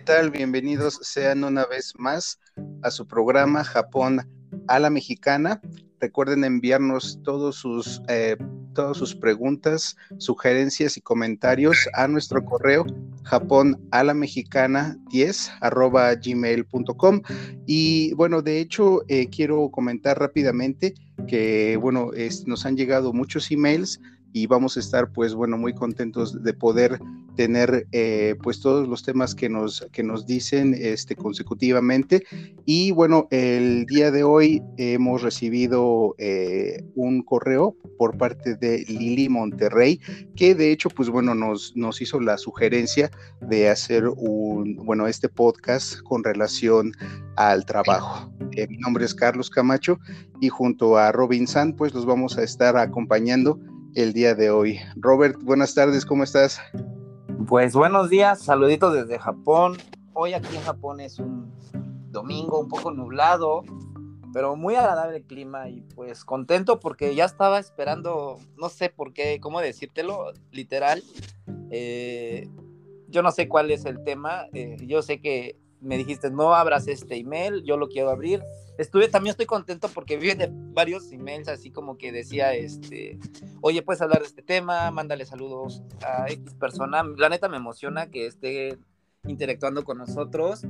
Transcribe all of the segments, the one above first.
¿qué tal? Bienvenidos sean una vez más a su programa Japón a la Mexicana. Recuerden enviarnos todos sus, eh, todas sus preguntas, sugerencias y comentarios a nuestro correo japón a la mexicana 10 arroba gmail.com. Y bueno, de hecho, eh, quiero comentar rápidamente que, bueno, nos han llegado muchos emails y vamos a estar pues bueno muy contentos de poder tener eh, pues todos los temas que nos que nos dicen este consecutivamente y bueno el día de hoy hemos recibido eh, un correo por parte de Lili Monterrey que de hecho pues bueno nos nos hizo la sugerencia de hacer un bueno este podcast con relación al trabajo eh, mi nombre es Carlos Camacho y junto a Robin San pues los vamos a estar acompañando el día de hoy. Robert, buenas tardes, ¿cómo estás? Pues buenos días, saluditos desde Japón. Hoy aquí en Japón es un domingo un poco nublado, pero muy agradable el clima y pues contento porque ya estaba esperando, no sé por qué, cómo decírtelo, literal. Eh, yo no sé cuál es el tema, eh, yo sé que me dijiste no abras este email, yo lo quiero abrir estuve, también estoy contento porque vi de varios emails así como que decía, este, oye, puedes hablar de este tema, mándale saludos a X persona. La neta me emociona que esté interactuando con nosotros.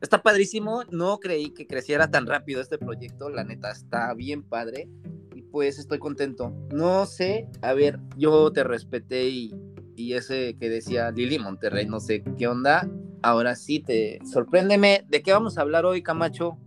Está padrísimo, no creí que creciera tan rápido este proyecto, la neta está bien padre y pues estoy contento. No sé, a ver, yo te respeté y, y ese que decía Lili Monterrey, no sé qué onda. Ahora sí, te sorpréndeme. ¿De qué vamos a hablar hoy, Camacho?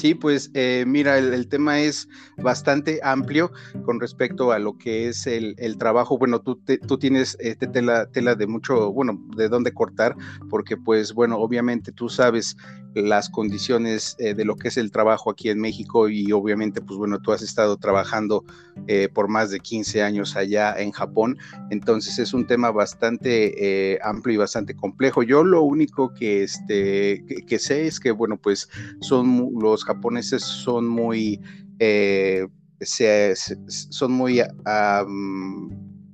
Sí, pues eh, mira, el, tema es bastante amplio con respecto a lo que es el, trabajo. Bueno, tú, tú tienes este tela, tela de mucho, bueno, de dónde cortar, porque pues bueno, obviamente tú sabes las condiciones eh, de lo que es el trabajo aquí en México y obviamente pues bueno, tú has estado trabajando eh, por más de 15 años allá en Japón, entonces es un tema bastante amplio y bastante complejo. Yo lo único que, este, que sé es que bueno, pues son los japoneses son muy, eh, se, son muy,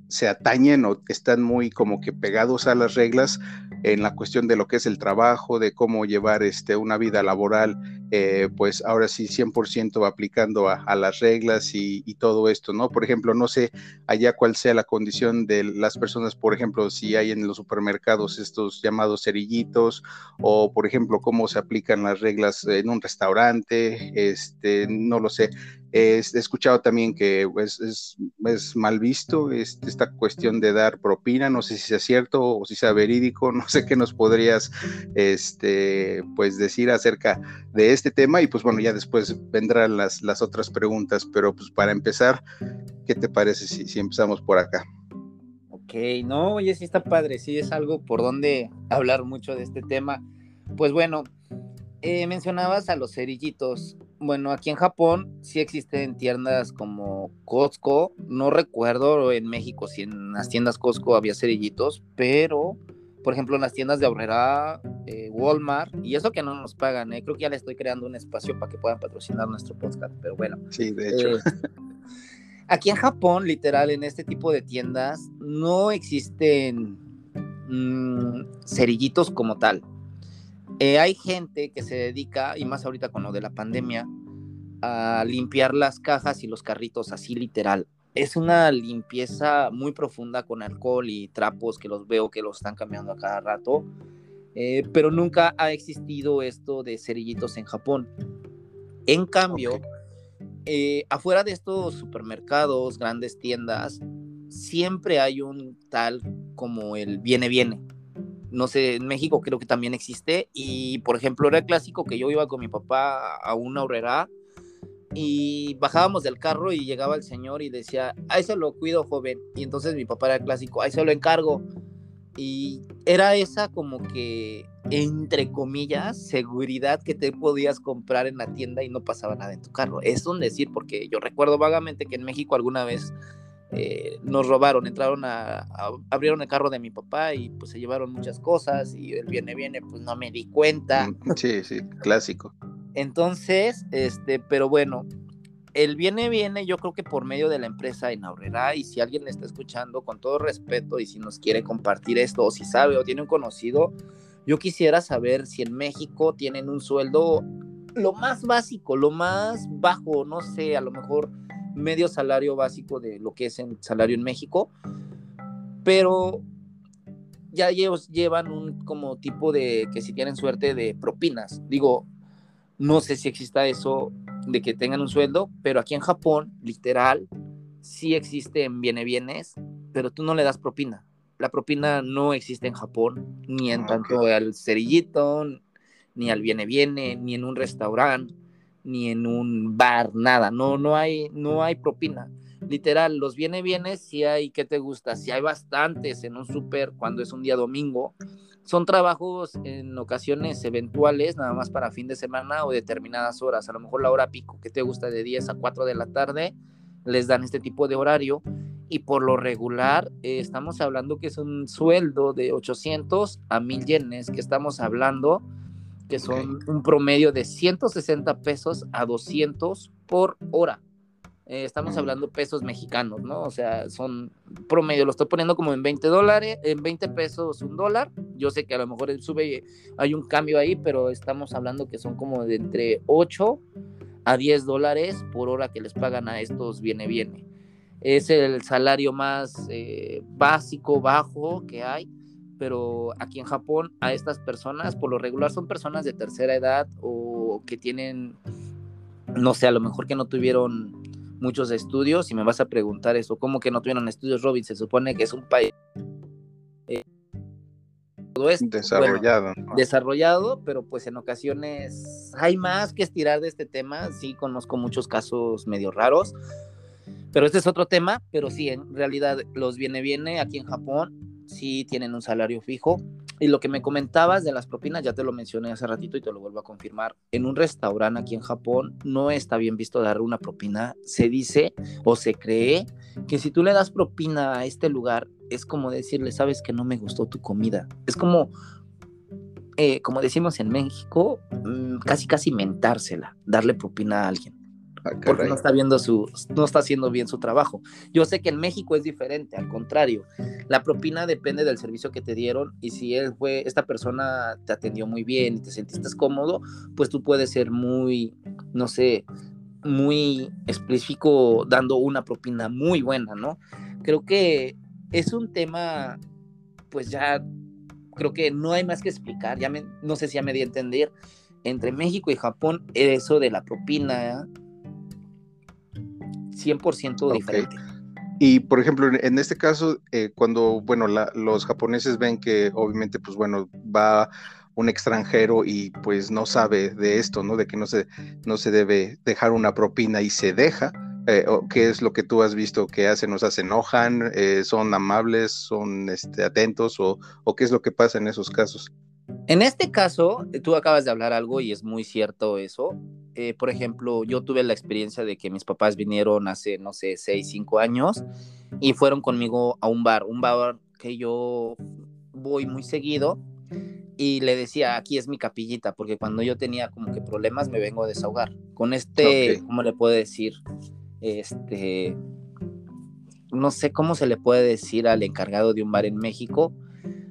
se atañen o están muy como que pegados a las reglas en la cuestión de lo que es el trabajo, de cómo llevar este, una vida laboral, eh, pues ahora sí 100% aplicando a, las reglas y, todo esto, ¿no? Por ejemplo, no sé allá cuál sea la condición de las personas, por ejemplo, si hay en los supermercados estos llamados cerillitos o, por ejemplo, cómo se aplican las reglas en un restaurante, este, no lo sé. He escuchado también que pues, es, es, mal visto este, esta cuestión de dar propina, no sé si sea cierto o si sea verídico, no sé qué nos podrías este, pues decir acerca de este tema y pues bueno, ya después vendrán las, las otras preguntas, pero pues para empezar, ¿qué te parece si, si empezamos por acá? Ok, no, oye, sí está padre, sí es algo por donde hablar mucho de este tema. Pues bueno, eh, mencionabas a los cerillitos. Bueno, aquí en Japón sí existen tiendas como Costco. No recuerdo en México si en las tiendas Costco había cerillitos, pero por ejemplo, en las tiendas de Aurrera, eh, Walmart, y eso que no nos pagan, eh, creo que ya le estoy creando un espacio para que puedan patrocinar nuestro podcast, pero bueno. Sí, de hecho. Eh, aquí en Japón, literal, en este tipo de tiendas, no existen mm, cerillitos como tal. Hay gente que se dedica, y más ahorita con lo de la pandemia, a limpiar las cajas y los carritos así literal es una limpieza muy profunda con alcohol y trapos que los veo que los están cambiando a cada rato. Eh, pero nunca ha existido esto de cerillitos en Japón. En cambio, eh, afuera de estos supermercados, grandes tiendas, siempre hay un tal como el viene viene. No sé, en México creo que también existe y por ejemplo era clásico que yo iba con mi papá a una horrera y bajábamos del carro y llegaba el señor y decía, ahí se lo cuido, joven. Y entonces mi papá era clásico, ahí se lo encargo. Y era esa como que, entre comillas, seguridad que te podías comprar en la tienda y no pasaba nada en tu carro. Es un decir, porque yo recuerdo vagamente que en México alguna vez eh, nos robaron, entraron a, abrieron el carro de mi papá y pues se llevaron muchas cosas y el viene, viene, pues no me di cuenta. Sí, sí, clásico. Entonces, este, pero bueno, el viene, viene, yo creo que por medio de la empresa en Aurrera, y si alguien está escuchando, con todo respeto, y si nos quiere compartir esto, o si sabe, o tiene un conocido, Yo quisiera saber si en México tienen un sueldo lo más básico, lo más bajo, no sé, a lo mejor medio salario básico de lo que es el salario en México, pero ya ellos llevan un como tipo de que si tienen suerte de propinas. Digo, no sé si exista eso de que tengan un sueldo, pero aquí en Japón, literal, sí existe en viene bienes, pero tú no le das propina. La propina no existe en Japón, ni en tanto al cerillito, ni al viene viene, ni en un restaurante, ni en un bar, nada. No, no hay, no hay propina. Literal, los viene bienes si hay, ¿qué te gusta? Si hay bastantes en un súper cuando es un día domingo, son trabajos en ocasiones eventuales, nada más para fin de semana o determinadas horas. A lo mejor la hora pico que te gusta de 10 a 4 de la tarde, les dan este tipo de horario. Y por lo regular, eh, estamos hablando que es un sueldo de 800 a 1000 yenes, que estamos hablando que son un promedio de 160 pesos a 200 por hora. Eh, estamos hablando pesos mexicanos, ¿no? O sea, son promedio, lo estoy poniendo como en 20 dólares, en 20 pesos un dólar. Yo sé que a lo mejor sube, hay un cambio ahí, pero estamos hablando que son como de entre 8 a 10 dólares por hora que les pagan a estos viene viene. Es el salario más eh, básico, bajo que hay, pero aquí en Japón a estas personas, por lo regular son personas de tercera edad o que tienen, no sé, a lo mejor que no tuvieron muchos estudios y me vas a preguntar eso, ¿cómo que no tuvieron estudios, Robin? Se supone que es un país eh, todo esto, desarrollado. Desarrollado, pero pues en ocasiones hay más que estirar de este tema, sí conozco muchos casos medio raros, pero este es otro tema, pero sí, en realidad los viene viene aquí en Japón, sí tienen un salario fijo, y lo que me comentabas de las propinas, ya te lo mencioné hace ratito y te lo vuelvo a confirmar. En un restaurante aquí en Japón no está bien visto dar una propina. Se dice o se cree que si tú le das propina a este lugar, es como decirle, sabes que no me gustó tu comida. Es como, eh, como decimos en México, mm, casi casi mentársela, darle propina a alguien. Ah, porque no está viendo su, no está haciendo bien su trabajo. Yo sé que en México es diferente, al contrario, la propina depende del servicio que te dieron y si él fue, esta persona te atendió muy bien y te sentiste cómodo, pues tú puedes ser muy, no sé, muy específico dando una propina muy buena, ¿no? Creo que es un tema, pues ya, creo que no hay más que explicar, ya no sé si ya me di a entender, entre México y Japón, eso de la propina 100% diferente. Y por ejemplo, en este caso, eh, cuando, bueno, los japoneses ven que obviamente, pues bueno, va un extranjero y pues no sabe de esto, ¿no? De que no se, no se debe dejar una propina y se deja. Eh, ¿Qué es lo que tú has visto que hacen? ¿Nos se enojan? Eh, ¿Son amables? ¿Son este, atentos? O, ¿O qué es lo que pasa en esos casos? En este caso, tú acabas de hablar algo y es muy cierto eso. Eh, por ejemplo, yo tuve la experiencia de que mis papás vinieron hace, no sé, seis, cinco años y fueron conmigo a un bar, un bar que yo voy muy seguido y le decía, aquí es mi capillita, porque cuando yo tenía como que problemas me vengo a desahogar. Con este, ¿cómo le puedo decir? Este, no sé cómo se le puede decir al encargado de un bar en México.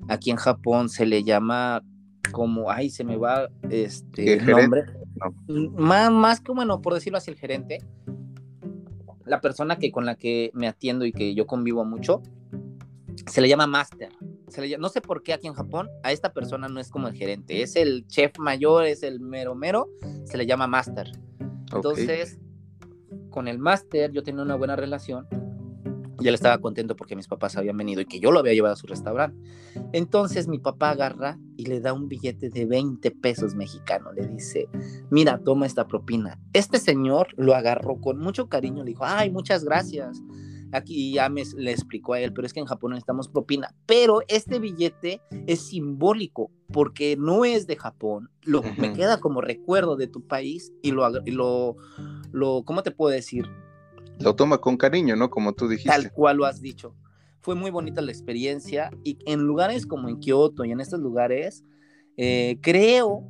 Aquí en Japón se le llama como, ay, se me va este el nombre. Más, más que bueno, por decirlo así, el gerente, la persona que con la que me atiendo y que yo convivo mucho, se le llama master. Se no sé por qué aquí en Japón a esta persona no es como el gerente, es el chef mayor, es el mero mero, se le llama master. Entonces, con el master yo tenía una buena relación y él estaba contento porque mis papás habían venido y que yo lo había llevado a su restaurante. Entonces mi papá agarra y le da un billete de 20 pesos mexicano. Le dice, mira, toma esta propina. Este señor lo agarró con mucho cariño. Le dijo, ay, muchas gracias. Aquí ya me le explicó a él, pero es que en Japón necesitamos propina. Pero este billete es simbólico porque no es de Japón. Lo, Me queda como recuerdo de tu país y lo, lo, lo, ¿cómo te puedo decir? Lo toma con cariño, ¿no? Como tú dijiste. Tal cual lo has dicho. Fue muy bonita la experiencia y en lugares como en Kioto y en estos lugares, eh, creo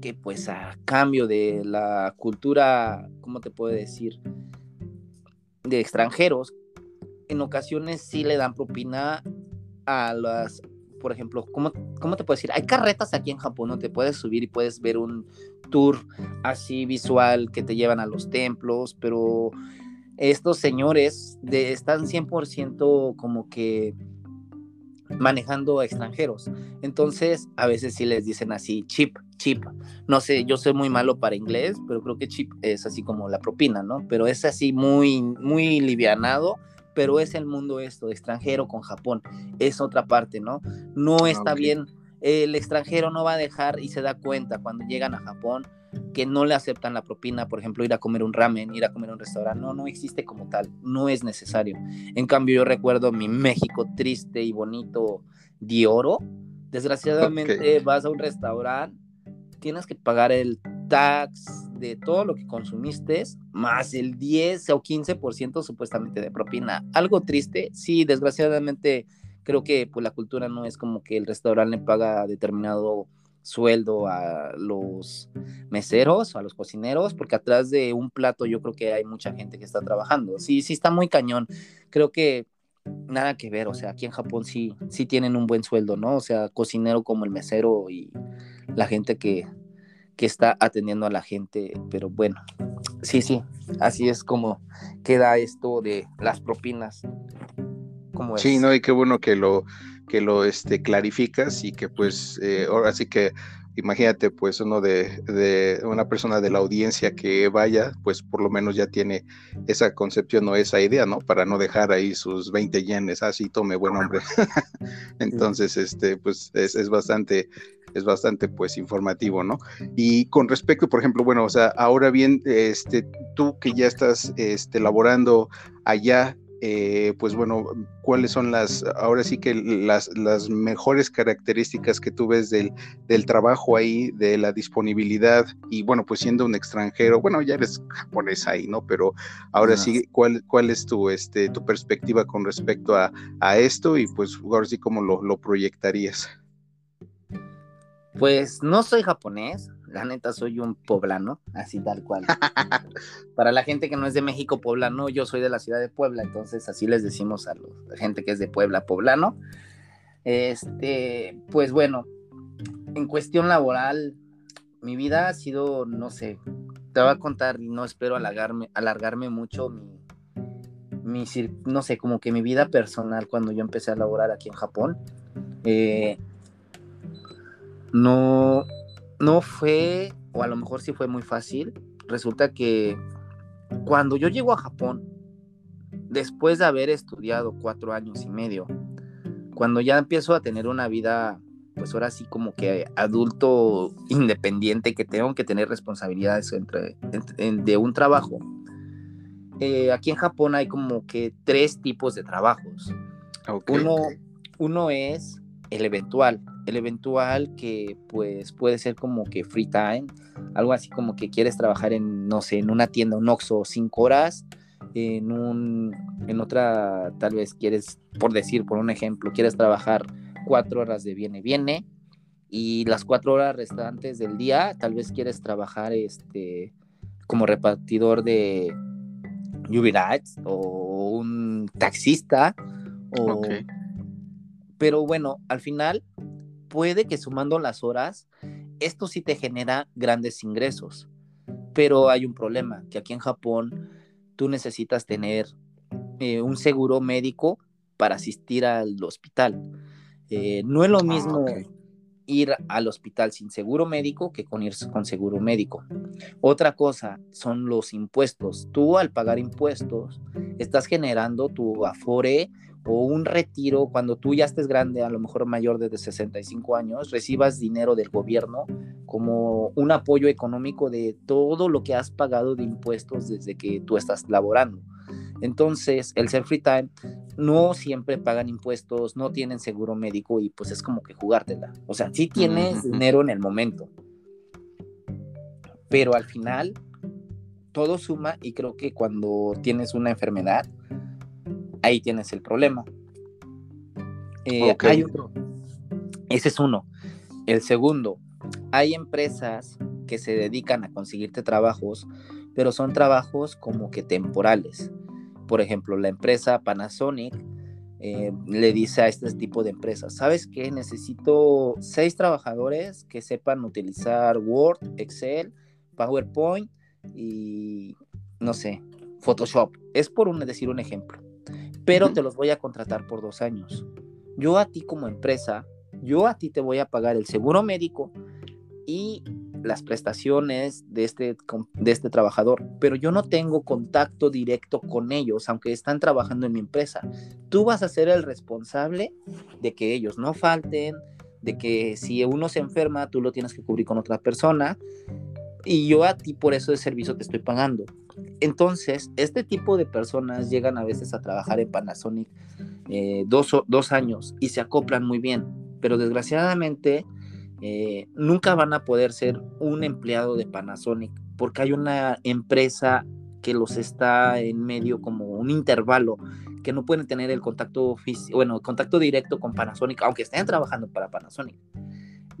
que pues a cambio de la cultura, ¿cómo te puedo decir? De extranjeros, en ocasiones sí le dan propina a las por ejemplo, ¿cómo, ¿cómo te puedo decir? Hay carretas aquí en Japón, ¿no? Te puedes subir y puedes ver un tour así visual que te llevan a los templos, pero estos señores de, están 100% como que manejando a extranjeros. Entonces, a veces sí les dicen así, chip, chip. No sé, yo soy muy malo para inglés, pero creo que chip es así como la propina, ¿no? Pero es así muy, muy livianado, pero es el mundo esto, extranjero con Japón. Es otra parte, ¿no? No ah, está bien. El extranjero no va a dejar y se da cuenta cuando llegan a Japón que no le aceptan la propina, por ejemplo, ir a comer un ramen, ir a comer un restaurante, no, no existe como tal, no es necesario. En cambio, yo recuerdo mi México triste y bonito de oro. Desgraciadamente vas a un restaurante, tienes que pagar el tax de todo lo que consumiste, más el 10 o 15% supuestamente de propina. Algo triste, sí, desgraciadamente creo que pues la cultura no es como que el restaurante le paga determinado sueldo a los meseros, a los cocineros, porque atrás de un plato yo creo que hay mucha gente que está trabajando. Sí, sí está muy cañón. Creo que nada que ver, o sea, aquí en Japón sí, sí tienen un buen sueldo, ¿no? O sea, cocinero como el mesero y la gente que, que está atendiendo a la gente, pero bueno, sí, sí, así es como queda esto de las propinas. Sí, no, y qué bueno que lo, que lo este, clarificas y que pues eh, ahora sí que imagínate pues uno de, de, una persona de la audiencia que vaya, pues por lo menos ya tiene esa concepción o esa idea, ¿no? Para no dejar ahí sus 20 yenes, así ah, tome buen hombre. Entonces, este, pues es, es, bastante, es bastante pues informativo, ¿no? Y con respecto, por ejemplo, bueno, o sea, ahora bien, este, tú que ya estás este, laborando allá, eh, pues bueno, cuáles son las, ahora sí que las, las mejores características que tú ves del, del, trabajo ahí, de la disponibilidad y bueno, pues siendo un extranjero, bueno, ya eres japonés ahí, ¿no? Pero ahora sí, ¿cuál, cuál es tu, este, tu perspectiva con respecto a, a esto y pues ahora sí cómo lo, lo proyectarías? Pues no soy japonés, la neta soy un poblano, así tal cual. Para la gente que no es de México poblano, yo soy de la ciudad de Puebla, entonces así les decimos a la gente que es de Puebla poblano. Este, pues bueno, en cuestión laboral, mi vida ha sido, no sé, te voy a contar y no espero alargarme, alargarme mucho mi, mi, no sé, como que mi vida personal cuando yo empecé a laborar aquí en Japón. Eh, no, no fue, o a lo mejor sí fue muy fácil. Resulta que cuando yo llego a Japón, después de haber estudiado cuatro años y medio, cuando ya empiezo a tener una vida, pues ahora sí como que adulto independiente, que tengo que tener responsabilidades entre, de un trabajo, eh, aquí en Japón hay como que tres tipos de trabajos. Uno, uno es el eventual, el eventual que pues puede ser como que free time, algo así como que quieres trabajar en, no sé, en una tienda, un Oxxo, cinco horas, en un, en otra, tal vez quieres, por decir, por un ejemplo, quieres trabajar cuatro horas de viene, viene, y las cuatro horas restantes del día, tal vez quieres trabajar este, como repartidor de Uber o un taxista, o... Pero bueno, al final puede que sumando las horas, esto sí te genera grandes ingresos. Pero hay un problema, que aquí en Japón tú necesitas tener eh, un seguro médico para asistir al hospital. Eh, no es lo ah, mismo ir al hospital sin seguro médico que con ir con seguro médico. Otra cosa son los impuestos. Tú al pagar impuestos estás generando tu afore o un retiro cuando tú ya estés grande, a lo mejor mayor de 65 años, recibas dinero del gobierno como un apoyo económico de todo lo que has pagado de impuestos desde que tú estás laborando. Entonces, el self free time no siempre pagan impuestos, no tienen seguro médico y pues es como que jugártela. O sea, sí tienes dinero en el momento, pero al final todo suma y creo que cuando tienes una enfermedad, ahí tienes el problema. Eh, hay otro. Ese es uno. El segundo, hay empresas que se dedican a conseguirte trabajos, pero son trabajos como que temporales. Por ejemplo, la empresa Panasonic eh, le dice a este tipo de empresas, ¿sabes qué? Necesito seis trabajadores que sepan utilizar Word, Excel, PowerPoint y, no sé, Photoshop. Es por un, decir un ejemplo. Pero te los voy a contratar por dos años. Yo a ti como empresa, yo a ti te voy a pagar el seguro médico y las prestaciones de este, de este trabajador, pero yo no tengo contacto directo con ellos, aunque están trabajando en mi empresa. Tú vas a ser el responsable de que ellos no falten, de que si uno se enferma, tú lo tienes que cubrir con otra persona, y yo a ti por eso de servicio te estoy pagando. Entonces, este tipo de personas llegan a veces a trabajar en Panasonic eh, dos, dos años y se acoplan muy bien, pero desgraciadamente eh, nunca van a poder ser un empleado de Panasonic porque hay una empresa que los está en medio como un intervalo que no pueden tener el contacto bueno, contacto directo con Panasonic, aunque estén trabajando para Panasonic.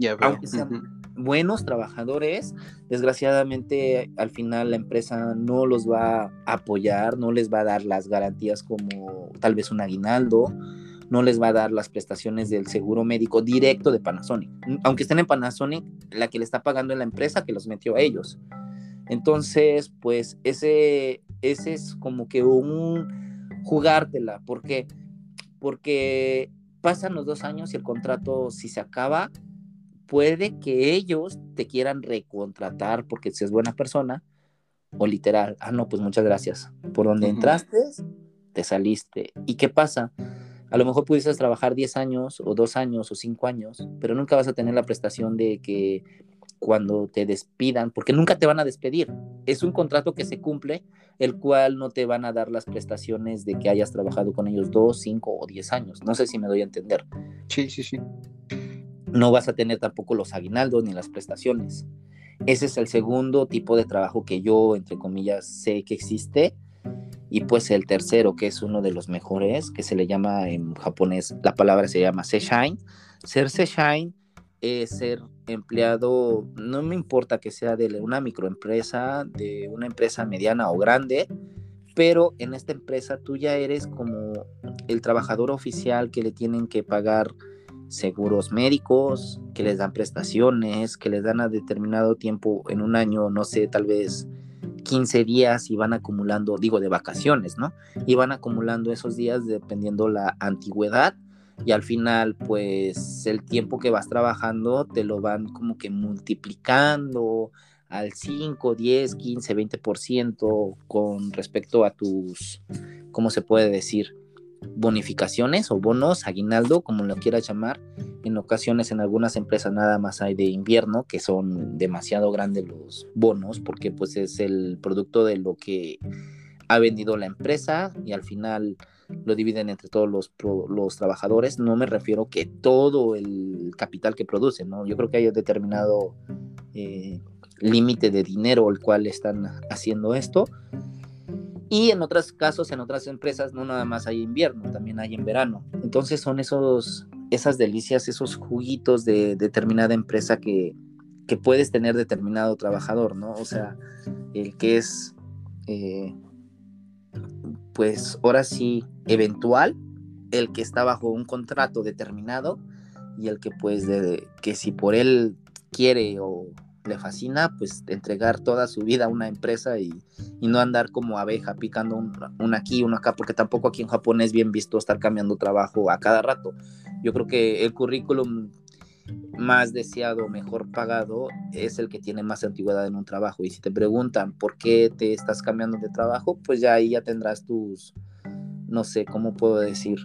Aunque sean buenos trabajadores, desgraciadamente al final la empresa no los va a apoyar, no les va a dar las garantías como tal vez un aguinaldo, no les va a dar las prestaciones del seguro médico directo de Panasonic. Aunque estén en Panasonic, la que le está pagando es la empresa que los metió a ellos. Entonces, pues ese, ese es como que un jugártela. ¿Por qué? Porque pasan los dos años y el contrato, si se acaba, puede que ellos te quieran recontratar porque si es buena persona, o literal, ah, no, pues muchas gracias. Por donde entraste, te saliste. ¿Y qué pasa? A lo mejor pudieses trabajar 10 años o 2 años o 5 años, pero nunca vas a tener la prestación de que cuando te despidan, porque nunca te van a despedir. Es un contrato que se cumple, el cual no te van a dar las prestaciones de que hayas trabajado con ellos 2, 5 o 10 años. No sé si me doy a entender. Sí, sí, sí. No vas a tener tampoco los aguinaldos ni las prestaciones. Ese es el segundo tipo de trabajo que yo, entre comillas, sé que existe y pues el tercero, que es uno de los mejores, que se le llama en japonés, la palabra se llama Seishine. Ser Seishine es ser empleado, no me importa que sea de una microempresa, de una empresa mediana o grande, pero en esta empresa tú ya eres como el trabajador oficial que le tienen que pagar seguros médicos, que les dan prestaciones, que les dan a determinado tiempo en un año, no sé, tal vez 15 días y van acumulando, digo, de vacaciones, ¿no? Y van acumulando esos días dependiendo la antigüedad y al final, pues el tiempo que vas trabajando te lo van como que multiplicando al 5, 10, 15, 20% con respecto a tus, ¿cómo se puede decir? Bonificaciones o bonos, aguinaldo, como lo quieras llamar. En ocasiones en algunas empresas nada más hay de invierno, que son demasiado grandes los bonos, porque pues es el producto de lo que ha vendido la empresa y al final lo dividen entre todos los, los trabajadores. No me refiero que todo el capital que producen, ¿no? Yo creo que hay un determinado eh, límite de dinero el cual están haciendo esto y en otros casos, en otras empresas, no nada más hay invierno, también hay en verano. Entonces son esos, esas delicias, esos juguitos de determinada empresa que, que puedes tener determinado trabajador, ¿no? O sea, el que es, eh, pues ahora sí, eventual, el que está bajo un contrato determinado y el que pues que si por él quiere o le fascina pues entregar toda su vida a una empresa y, no andar como abeja picando un, aquí, uno acá, porque tampoco aquí en Japón es bien visto estar cambiando trabajo a cada rato. Yo creo que el currículum más deseado, mejor pagado, es el que tiene más antigüedad en un trabajo. Y si te preguntan por qué te estás cambiando de trabajo, pues ya ahí ya tendrás tus, no sé, ¿cómo puedo decir?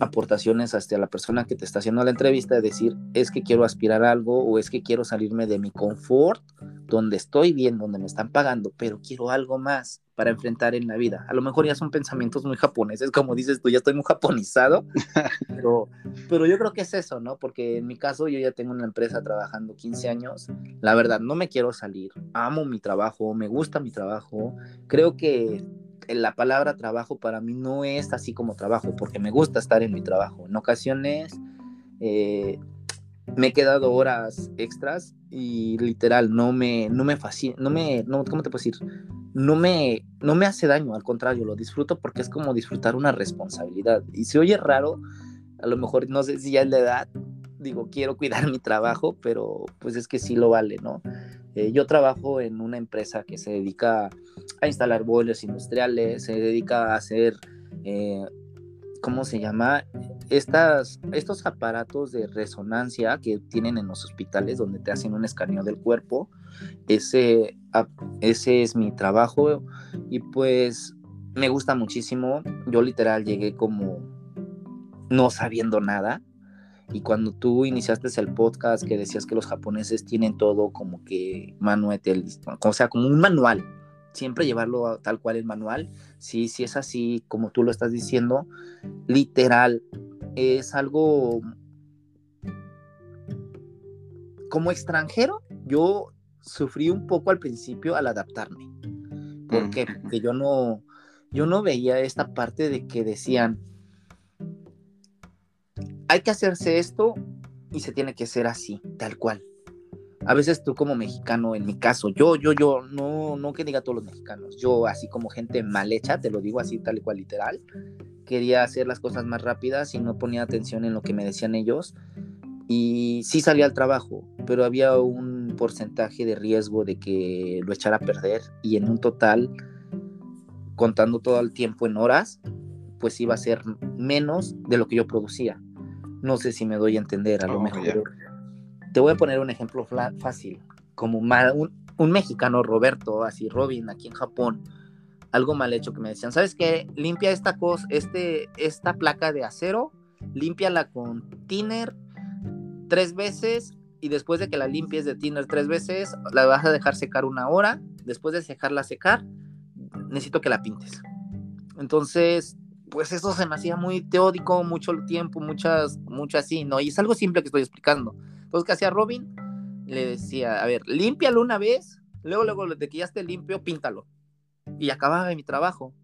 Aportaciones hasta la persona que te está haciendo la entrevista, de decir, es que quiero aspirar a algo o es que quiero salirme de mi confort, donde estoy bien, donde me están pagando, pero quiero algo más para enfrentar en la vida. A lo mejor ya son pensamientos muy japoneses, como dices tú, ya estoy muy japonizado, pero, pero yo creo que es eso, ¿no? Porque en mi caso yo ya tengo una empresa trabajando 15 años, la verdad, no me quiero salir, amo mi trabajo, me gusta mi trabajo, creo que la palabra trabajo para mí no es así como trabajo, porque me gusta estar en mi trabajo. En ocasiones eh, me he quedado horas extras y literal no me, no me fascina, no me, no, ¿cómo te puedo decir? No me no me hace daño, al contrario, lo disfruto porque es como disfrutar una responsabilidad. Y si oye raro, a lo mejor no sé si ya es la edad, digo, quiero cuidar mi trabajo, pero pues es que sí lo vale, ¿no? Eh, yo trabajo en una empresa que se dedica a instalar boilers industriales, se dedica a hacer, eh, ¿cómo se llama? Estas, estos aparatos de resonancia que tienen en los hospitales donde te hacen un escaneo del cuerpo, ese, ese es mi trabajo y pues me gusta muchísimo. Yo literal llegué como no sabiendo nada. Y cuando tú iniciaste el podcast que decías que los japoneses tienen todo como que manual, o sea, como un manual, siempre llevarlo tal cual el manual, sí, sí es así como tú lo estás diciendo, literal, es algo como extranjero, yo sufrí un poco al principio al adaptarme. ¿Por qué? Porque yo no, yo no veía esta parte de que decían, hay que hacerse esto y se tiene que hacer así, tal cual. A veces tú como mexicano, en mi caso, yo, yo, yo, no, no que diga todos los mexicanos, yo así como gente mal hecha, te lo digo así tal y cual literal, quería hacer las cosas más rápidas y no ponía atención en lo que me decían ellos y sí salía al trabajo, pero había un porcentaje de riesgo de que lo echara a perder y en un total, contando todo el tiempo en horas, pues iba a ser menos de lo que yo producía. No sé si me doy a entender, a lo oh, mejor. Te voy a poner un ejemplo fácil. Como un, un, mexicano, Roberto, así Robin, aquí en Japón, algo mal hecho que me decían, ¿sabes qué? Limpia esta cosa, este, esta placa de acero, límpiala con thinner tres veces y después de que la limpies de thinner tres veces, la vas a dejar secar una hora. Después de dejarla secar, necesito que la pintes. Entonces, pues eso se me hacía muy teórico, mucho tiempo, muchas, mucho así, ¿no? Y es algo simple que estoy explicando. Entonces, ¿qué hacía Robin? Le decía, a ver, límpialo una vez, luego, luego, de que ya esté limpio, píntalo. Y acababa mi trabajo.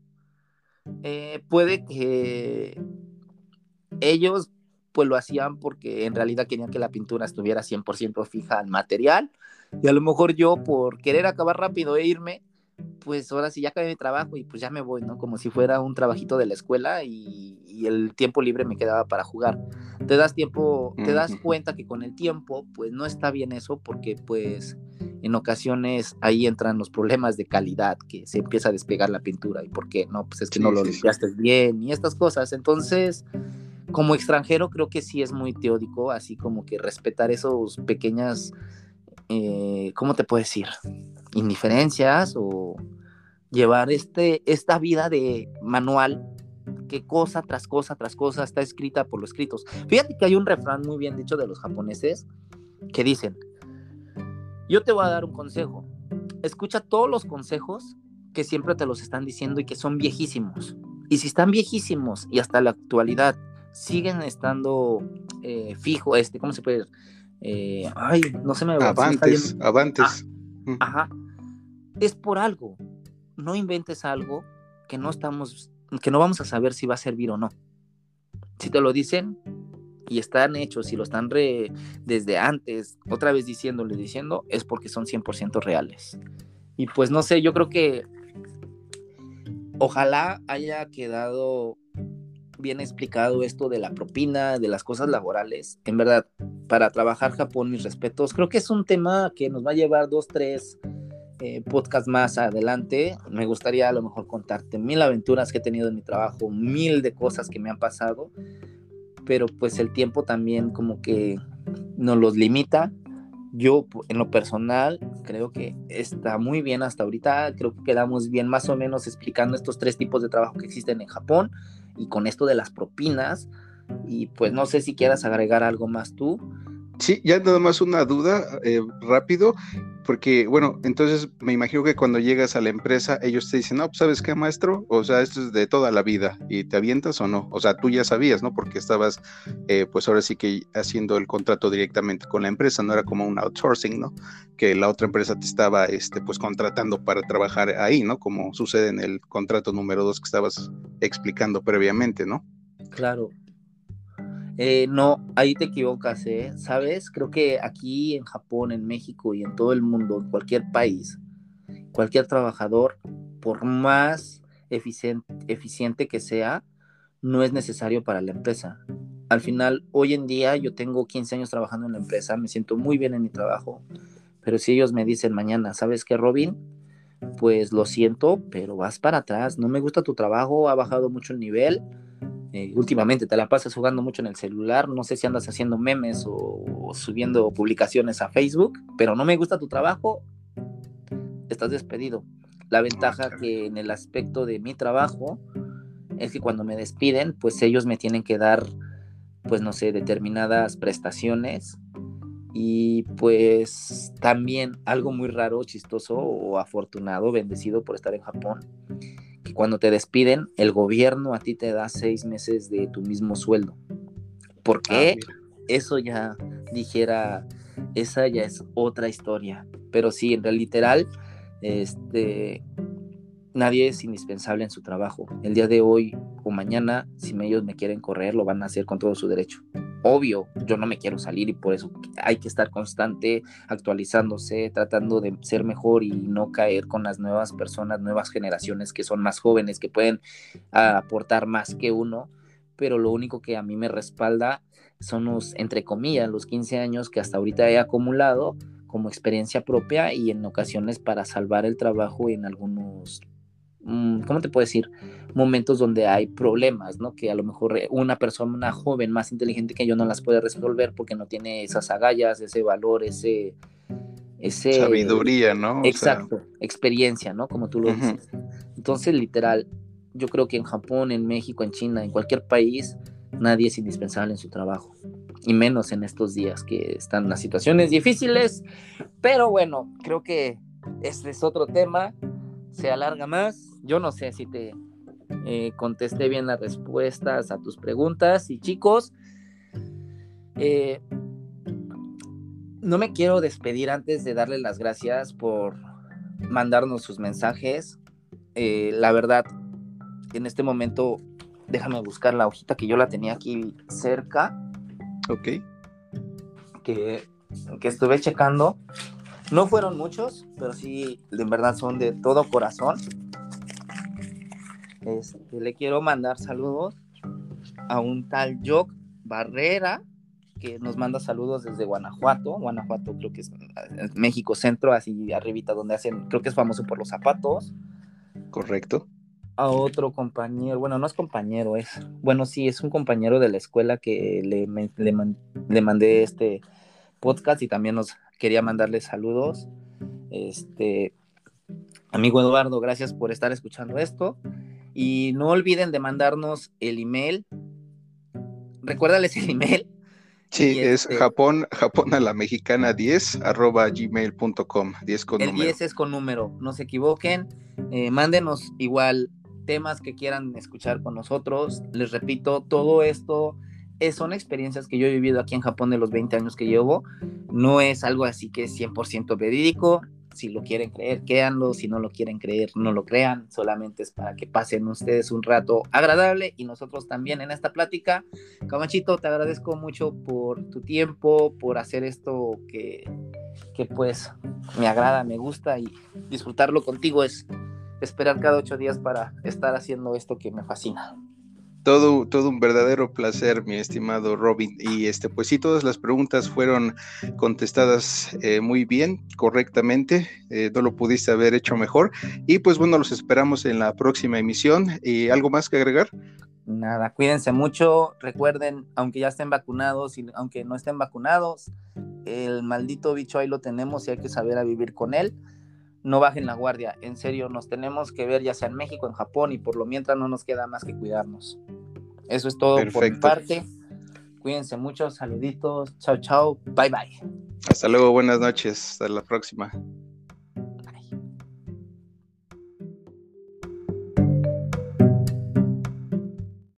Eh, puede que ellos pues lo hacían porque en realidad querían que la pintura estuviera 100% fija al material. Y a lo mejor yo, por querer acabar rápido e irme, pues ahora sí ya acabé mi trabajo y pues ya me voy, ¿no? Como si fuera un trabajito de la escuela y, el tiempo libre me quedaba para jugar. Te das tiempo, te das cuenta que con el tiempo, pues no está bien eso porque pues en ocasiones ahí entran los problemas de calidad, que se empieza a despegar la pintura y por qué, no, pues es que no lo limpiaste bien y estas cosas. Entonces, como extranjero creo que sí es muy teórico, así como que respetar esos pequeñas, eh, ¿cómo te puedo decir? indiferencias o llevar este, esta vida de manual que cosa tras cosa tras cosa está escrita por los escritos. Fíjate que hay un refrán muy bien dicho de los japoneses que dicen, yo te voy a dar un consejo, escucha todos los consejos que siempre te los están diciendo y que son viejísimos. Y si están viejísimos y hasta la actualidad siguen estando eh, fijo, este, ¿cómo se puede? Eh, ay, no se me va Avantes, avantes. Ah, ajá es por algo. No inventes algo que no estamos, que no vamos a saber si va a servir o no. Si te lo dicen y están hechos y lo están desde antes, otra vez diciéndole, diciendo, es porque son 100% reales. Y pues no sé, yo creo que ojalá haya quedado bien explicado esto de la propina, de las cosas laborales. En verdad, para trabajar Japón, mis respetos, creo que es un tema que nos va a llevar dos, tres eh, podcast más adelante, me gustaría a lo mejor contarte mil aventuras que he tenido en mi trabajo, mil de cosas que me han pasado, pero pues el tiempo también como que nos los limita. Yo en lo personal creo que está muy bien hasta ahorita, creo que quedamos bien más o menos explicando estos tres tipos de trabajo que existen en Japón y con esto de las propinas. Y pues no sé si quieras agregar algo más tú. Sí, ya nada más una duda eh, rápido, porque bueno, entonces me imagino que cuando llegas a la empresa ellos te dicen, no, pues sabes qué, maestro, o sea, esto es de toda la vida y te avientas o no, o sea, tú ya sabías, ¿no? Porque estabas, eh, pues ahora sí que haciendo el contrato directamente con la empresa, no era como un outsourcing, ¿no? Que la otra empresa te estaba, este, pues contratando para trabajar ahí, ¿no? Como sucede en el contrato número dos que estabas explicando previamente, ¿no? Claro, eh, no, ahí te equivocas, ¿eh? ¿Sabes? Creo que aquí en Japón, en México y en todo el mundo, en cualquier país, cualquier trabajador por más eficiente, eficiente que sea, no es necesario para la empresa. Al final, hoy en día yo tengo 15 años trabajando en la empresa, me siento muy bien en mi trabajo, pero si ellos me dicen mañana, ¿sabes qué, Robin? Pues lo siento, pero vas para atrás, no me gusta tu trabajo, ha bajado mucho el nivel, eh, últimamente te la pasas jugando mucho en el celular, no sé si andas haciendo memes o, subiendo publicaciones a Facebook, pero no me gusta tu trabajo, estás despedido. La ventaja que en el aspecto de mi trabajo es que cuando me despiden, pues ellos me tienen que dar, pues no sé, determinadas prestaciones y pues también algo muy raro, chistoso o afortunado, bendecido por estar en Japón, que cuando te despiden, el gobierno a ti te da seis meses de tu mismo sueldo. Porque ah, eso ya dijera, esa ya es otra historia. Pero sí, en realidad, literal, este, nadie es indispensable en su trabajo. El día de hoy o mañana, si ellos me quieren correr, lo van a hacer con todo su derecho. Obvio, yo no me quiero salir y por eso hay que estar constante, actualizándose, tratando de ser mejor y no caer con las nuevas personas, nuevas generaciones que son más jóvenes, que pueden aportar más que uno. Pero lo único que a mí me respalda son los, entre comillas, los 15 años que hasta ahorita he acumulado como experiencia propia y en ocasiones para salvar el trabajo en algunos ¿cómo te puedo decir? Momentos donde hay problemas, ¿no? Que a lo mejor eh, una persona joven más inteligente que yo no las puede resolver porque no tiene esas agallas, ese valor, ese... ese Sabiduría, ¿no? exacto, experiencia, ¿no? Como tú lo dices. Entonces, literal, yo creo que en Japón, en México, en China, en cualquier país, nadie es indispensable en su trabajo. Y menos en estos días que están las situaciones difíciles. Pero bueno, creo que este es otro tema. Se alarga más yo no sé si te eh, contesté bien las respuestas a tus preguntas. Y chicos, eh, no me quiero despedir antes de darle las gracias por mandarnos sus mensajes. Eh, la verdad, en este momento, déjame buscar la hojita que yo la tenía aquí cerca. Ok. Que, que estuve checando. No fueron muchos, pero sí, de verdad son de todo corazón. Este, le quiero mandar saludos a un tal Jock Barrera, que nos manda saludos desde Guanajuato. Guanajuato creo que es México Centro, así arribita donde hacen, creo que es famoso por los zapatos. Correcto. A otro compañero, bueno, no es compañero, es, bueno, sí, es un compañero de la escuela que le, le mandé este podcast y también nos quería mandarle saludos. Este, amigo Eduardo, gracias por estar escuchando esto. Y no olviden de mandarnos el email. Recuérdales el email. Sí, es este Japón, Japón a la mexicana 10 arroba gmail.com. 10 con el número. 10 es con número, no se equivoquen. Eh, mándenos igual temas que quieran escuchar con nosotros. Les repito, todo esto es, son experiencias que yo he vivido aquí en Japón de los 20 años que llevo. No es algo así que es 100% verídico. Si lo quieren creer, créanlo. Si no lo quieren creer, no lo crean. Solamente es para que pasen ustedes un rato agradable y nosotros también en esta plática. Camachito, te agradezco mucho por tu tiempo, por hacer esto que, que pues me agrada, me gusta y disfrutarlo contigo es esperar cada ocho días para estar haciendo esto que me fascina. Todo, todo un verdadero placer, mi estimado Robin. Y este, pues sí, todas las preguntas fueron contestadas eh, muy bien, correctamente. Eh, no lo pudiste haber hecho mejor. Y pues bueno, los esperamos en la próxima emisión. ¿Y algo más que agregar? Nada, cuídense mucho. Recuerden, aunque ya estén vacunados y aunque no estén vacunados, el maldito bicho ahí lo tenemos y hay que saber a vivir con él no bajen la guardia. En serio, nos tenemos que ver ya sea en México, en Japón y por lo mientras no nos queda más que cuidarnos. Eso es todo por mi parte. Cuídense mucho, saluditos, chao, chao, bye bye. Hasta luego, buenas noches, hasta la próxima.